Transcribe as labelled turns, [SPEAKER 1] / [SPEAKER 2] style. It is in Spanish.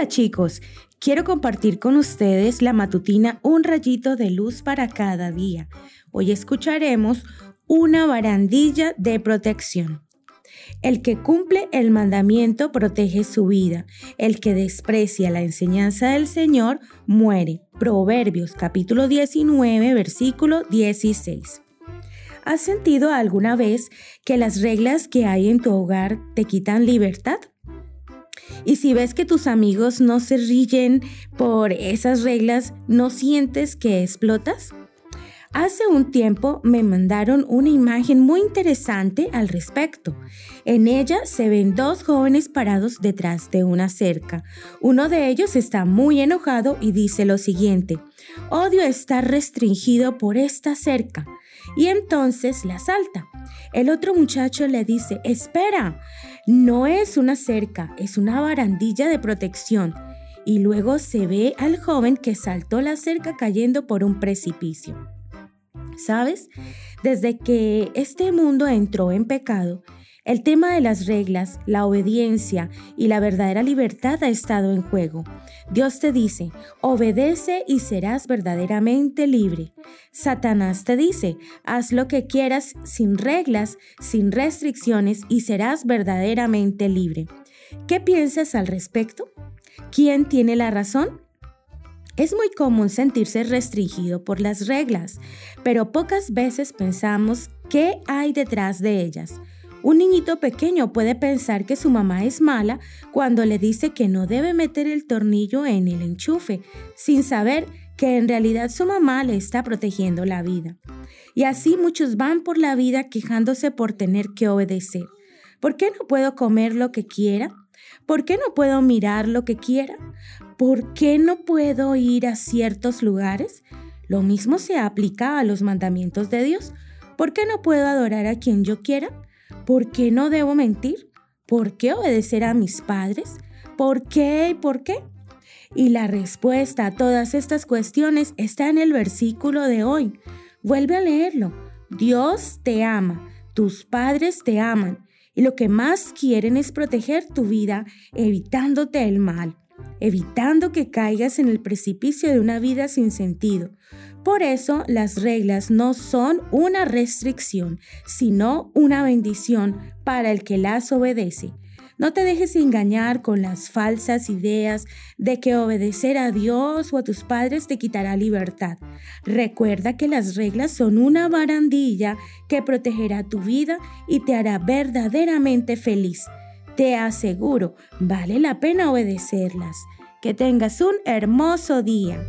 [SPEAKER 1] Hola chicos, quiero compartir con ustedes la matutina Un rayito de luz para cada día. Hoy escucharemos una barandilla de protección. El que cumple el mandamiento protege su vida. El que desprecia la enseñanza del Señor muere. Proverbios capítulo 19, versículo 16. ¿Has sentido alguna vez que las reglas que hay en tu hogar te quitan libertad? Y si ves que tus amigos no se ríen por esas reglas, ¿no sientes que explotas? Hace un tiempo me mandaron una imagen muy interesante al respecto. En ella se ven dos jóvenes parados detrás de una cerca. Uno de ellos está muy enojado y dice lo siguiente, odio estar restringido por esta cerca. Y entonces la salta. El otro muchacho le dice, espera, no es una cerca, es una barandilla de protección. Y luego se ve al joven que saltó la cerca cayendo por un precipicio. ¿Sabes? Desde que este mundo entró en pecado, el tema de las reglas, la obediencia y la verdadera libertad ha estado en juego. Dios te dice, obedece y serás verdaderamente libre. Satanás te dice, haz lo que quieras sin reglas, sin restricciones y serás verdaderamente libre. ¿Qué piensas al respecto? ¿Quién tiene la razón? Es muy común sentirse restringido por las reglas, pero pocas veces pensamos qué hay detrás de ellas. Un niñito pequeño puede pensar que su mamá es mala cuando le dice que no debe meter el tornillo en el enchufe, sin saber que en realidad su mamá le está protegiendo la vida. Y así muchos van por la vida quejándose por tener que obedecer. ¿Por qué no puedo comer lo que quiera? ¿Por qué no puedo mirar lo que quiera? ¿Por qué no puedo ir a ciertos lugares? Lo mismo se aplica a los mandamientos de Dios. ¿Por qué no puedo adorar a quien yo quiera? ¿Por qué no debo mentir? ¿Por qué obedecer a mis padres? ¿Por qué y por qué? Y la respuesta a todas estas cuestiones está en el versículo de hoy. Vuelve a leerlo. Dios te ama, tus padres te aman y lo que más quieren es proteger tu vida evitándote el mal evitando que caigas en el precipicio de una vida sin sentido. Por eso las reglas no son una restricción, sino una bendición para el que las obedece. No te dejes engañar con las falsas ideas de que obedecer a Dios o a tus padres te quitará libertad. Recuerda que las reglas son una barandilla que protegerá tu vida y te hará verdaderamente feliz. Te aseguro, vale la pena obedecerlas. Que tengas un hermoso día.